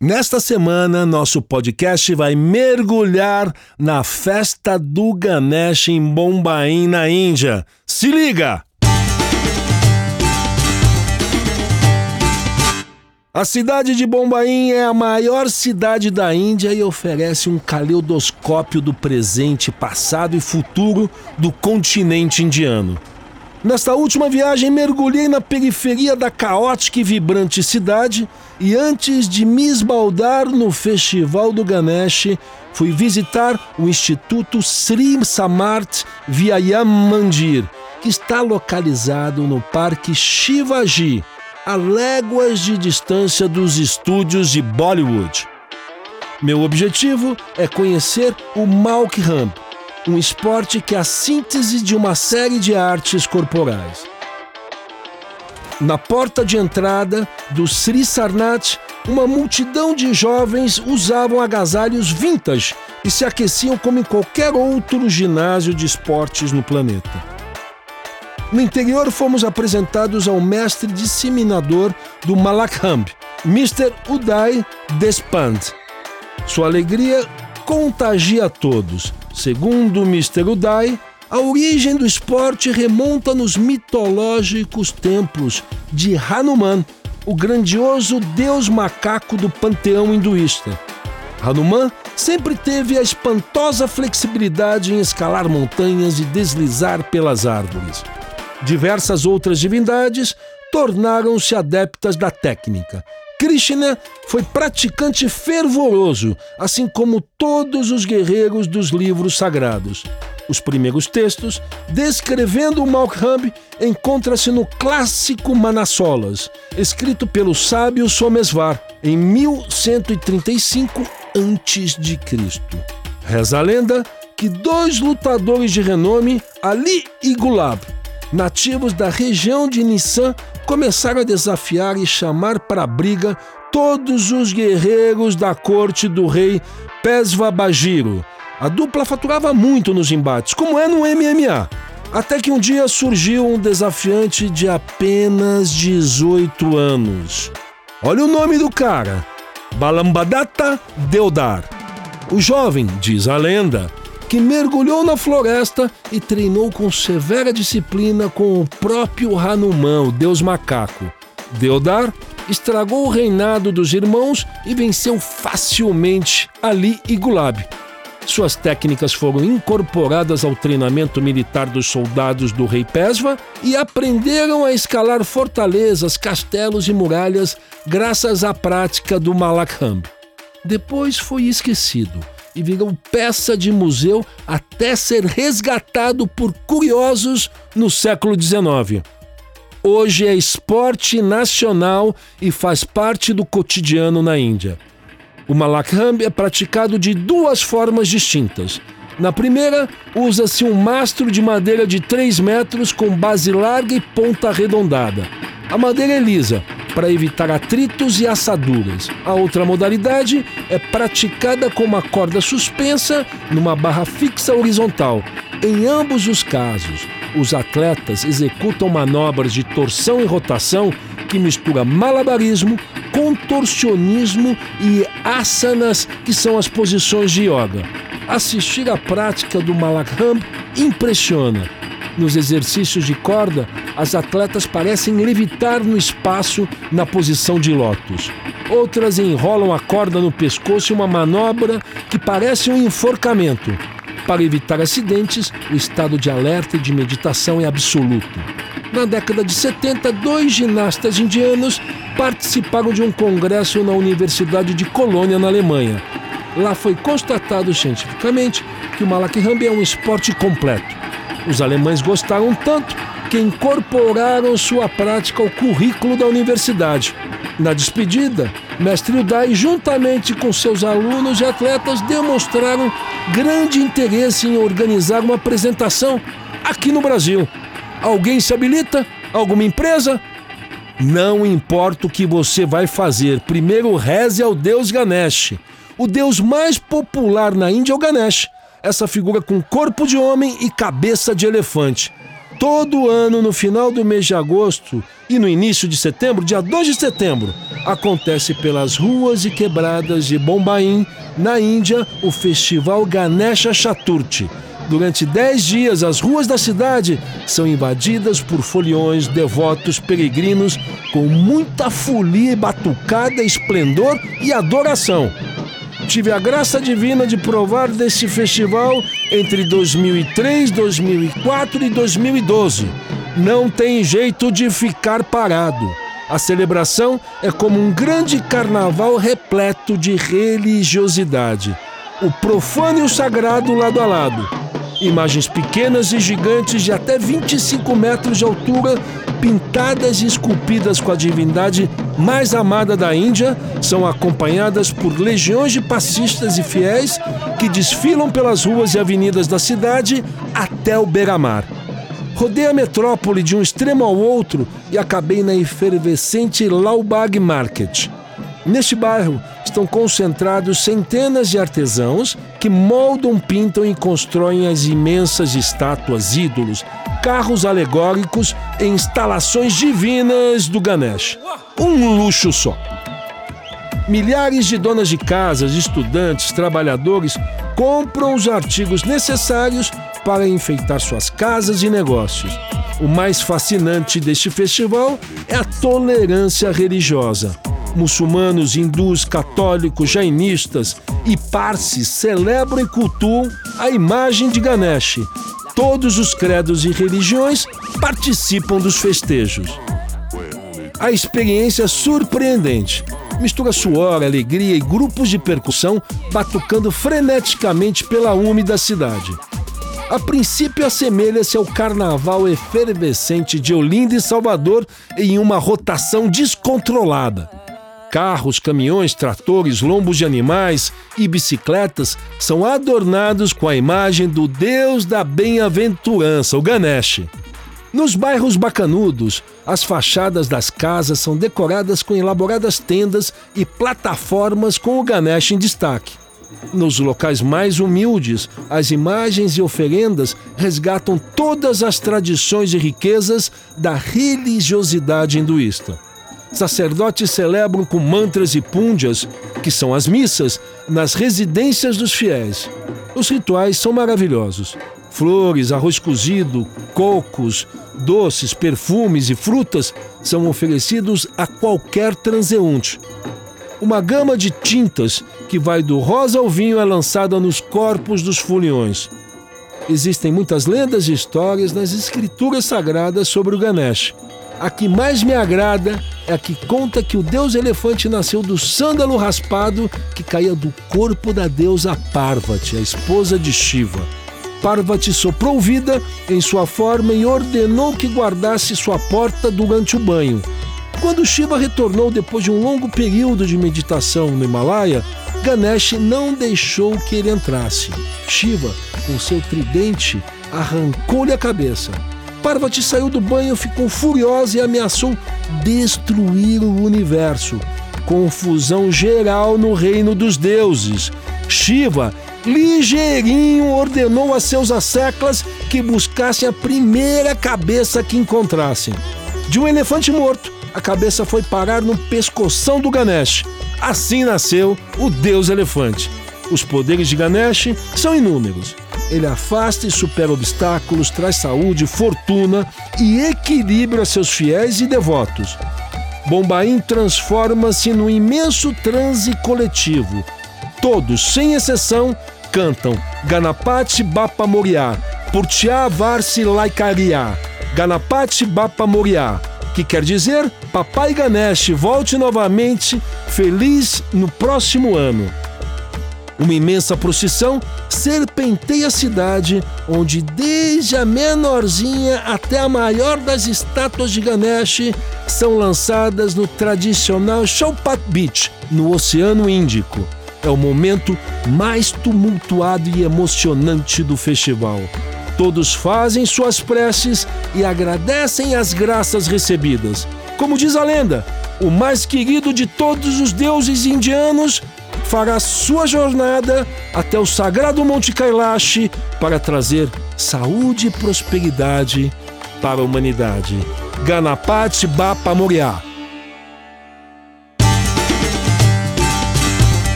Nesta semana, nosso podcast vai mergulhar na festa do Ganesh em Bombaim, na Índia. Se liga! A cidade de Bombaim é a maior cidade da Índia e oferece um caleidoscópio do presente, passado e futuro do continente indiano. Nesta última viagem, mergulhei na periferia da caótica e vibrante cidade e antes de me esbaldar no Festival do Ganesh, fui visitar o Instituto Sri Samarth Vyayam Mandir, que está localizado no Parque Shivaji, a léguas de distância dos estúdios de Bollywood. Meu objetivo é conhecer o Malkhamp, um esporte que é a síntese de uma série de artes corporais. Na porta de entrada do Sri Sarnath, uma multidão de jovens usavam agasalhos vintage e se aqueciam como em qualquer outro ginásio de esportes no planeta. No interior, fomos apresentados ao mestre disseminador do Malakhamb, Mr. Uday Despand. Sua alegria contagia todos Segundo Mr. Uday, a origem do esporte remonta nos mitológicos templos de Hanuman, o grandioso deus macaco do panteão hinduísta. Hanuman sempre teve a espantosa flexibilidade em escalar montanhas e deslizar pelas árvores. Diversas outras divindades tornaram-se adeptas da técnica Krishna foi praticante fervoroso, assim como todos os guerreiros dos livros sagrados. Os primeiros textos descrevendo o Malkhambh encontra-se no clássico Manassolas, escrito pelo sábio Somesvar em 1135 a.C. Reza a lenda que dois lutadores de renome, Ali e Gulab, nativos da região de Nissan, começaram a desafiar e chamar para a briga todos os guerreiros da corte do rei Pesva Bagiro. A dupla faturava muito nos embates, como é no MMA. Até que um dia surgiu um desafiante de apenas 18 anos. Olha o nome do cara: Balambadatta Deodar. O jovem, diz a lenda, que mergulhou na floresta e treinou com severa disciplina com o próprio Hanuman, o deus macaco. Deodar estragou o reinado dos irmãos e venceu facilmente Ali e Gulab. Suas técnicas foram incorporadas ao treinamento militar dos soldados do rei Pesva e aprenderam a escalar fortalezas, castelos e muralhas graças à prática do Malakhamb. Depois foi esquecido e virou peça de museu até ser resgatado por curiosos no século XIX. Hoje é esporte nacional e faz parte do cotidiano na Índia. O Malakhamb é praticado de duas formas distintas. Na primeira, usa-se um mastro de madeira de 3 metros com base larga e ponta arredondada. A madeira é lisa, para evitar atritos e assaduras. A outra modalidade é praticada com uma corda suspensa numa barra fixa horizontal. Em ambos os casos, os atletas executam manobras de torção e rotação que mistura malabarismo, contorcionismo e asanas, que são as posições de yoga. Assistir à prática do Malakhamb impressiona nos exercícios de corda, as atletas parecem levitar no espaço na posição de lótus. Outras enrolam a corda no pescoço em uma manobra que parece um enforcamento. Para evitar acidentes, o estado de alerta e de meditação é absoluto. Na década de 70, dois ginastas indianos participaram de um congresso na Universidade de Colônia, na Alemanha. Lá foi constatado cientificamente que o Malakhamb é um esporte completo os alemães gostaram tanto que incorporaram sua prática ao currículo da universidade. Na despedida, Mestre Udai, juntamente com seus alunos e atletas, demonstraram grande interesse em organizar uma apresentação aqui no Brasil. Alguém se habilita? Alguma empresa? Não importa o que você vai fazer, primeiro reze ao deus Ganesh. O deus mais popular na Índia é o Ganesh essa figura com corpo de homem e cabeça de elefante. Todo ano, no final do mês de agosto e no início de setembro, dia 2 de setembro, acontece pelas ruas e quebradas de Bombaim, na Índia, o festival Ganesha Chaturthi. Durante dez dias, as ruas da cidade são invadidas por foliões, devotos, peregrinos, com muita folia, batucada, esplendor e adoração. Tive a graça divina de provar desse festival entre 2003, 2004 e 2012. Não tem jeito de ficar parado. A celebração é como um grande carnaval repleto de religiosidade. O profano e o sagrado lado a lado. Imagens pequenas e gigantes de até 25 metros de altura pintadas e esculpidas com a divindade mais amada da Índia, são acompanhadas por legiões de passistas e fiéis que desfilam pelas ruas e avenidas da cidade até o beira-mar. Rodei a metrópole de um extremo ao outro e acabei na efervescente Laubag Market. Neste bairro estão concentrados centenas de artesãos que moldam, pintam e constroem as imensas estátuas, ídolos, carros alegóricos e instalações divinas do Ganesh. Um luxo só. Milhares de donas de casas, estudantes, trabalhadores compram os artigos necessários para enfeitar suas casas e negócios. O mais fascinante deste festival é a tolerância religiosa. Muçulmanos, hindus, católicos, jainistas e parsis celebram e cultuam a imagem de Ganesh, Todos os credos e religiões participam dos festejos. A experiência é surpreendente. Mistura suor, alegria e grupos de percussão batucando freneticamente pela úmida cidade. A princípio assemelha-se ao carnaval efervescente de Olinda e Salvador em uma rotação descontrolada. Carros, caminhões, tratores, lombos de animais e bicicletas são adornados com a imagem do deus da bem-aventurança, o Ganesh. Nos bairros bacanudos, as fachadas das casas são decoradas com elaboradas tendas e plataformas com o Ganesh em destaque. Nos locais mais humildes, as imagens e oferendas resgatam todas as tradições e riquezas da religiosidade hinduísta. Sacerdotes celebram com mantras e punjas, que são as missas, nas residências dos fiéis. Os rituais são maravilhosos. Flores, arroz cozido, cocos, doces, perfumes e frutas são oferecidos a qualquer transeunte. Uma gama de tintas que vai do rosa ao vinho é lançada nos corpos dos foliões. Existem muitas lendas e histórias nas escrituras sagradas sobre o Ganesh. A que mais me agrada é a que conta que o deus elefante nasceu do sândalo raspado que caía do corpo da deusa Parvati, a esposa de Shiva. Parvati soprou vida em sua forma e ordenou que guardasse sua porta durante o banho. Quando Shiva retornou depois de um longo período de meditação no Himalaia, Ganesh não deixou que ele entrasse. Shiva, com seu tridente, arrancou-lhe a cabeça. Parvati saiu do banho, ficou furiosa e ameaçou destruir o universo. Confusão geral no reino dos deuses. Shiva, ligeirinho, ordenou a seus asseclas que buscassem a primeira cabeça que encontrassem. De um elefante morto, a cabeça foi parar no pescoção do Ganesh. Assim nasceu o deus elefante. Os poderes de Ganesh são inúmeros. Ele afasta e supera obstáculos, traz saúde, fortuna e equilíbrio a seus fiéis e devotos. Bombaim transforma-se num imenso transe coletivo. Todos, sem exceção, cantam Ganapati Bapa Moriá, Purtiá Varsi Laikariá, Ganapati Bapa Moriá, que quer dizer Papai Ganesh volte novamente feliz no próximo ano. Uma imensa procissão serpenteia a cidade, onde desde a menorzinha até a maior das estátuas de Ganesh são lançadas no tradicional Chowpat Beach, no Oceano Índico. É o momento mais tumultuado e emocionante do festival. Todos fazem suas preces e agradecem as graças recebidas. Como diz a lenda, o mais querido de todos os deuses indianos fará sua jornada até o sagrado Monte Kailash para trazer saúde e prosperidade para a humanidade. Ganapati Bapa Moriá.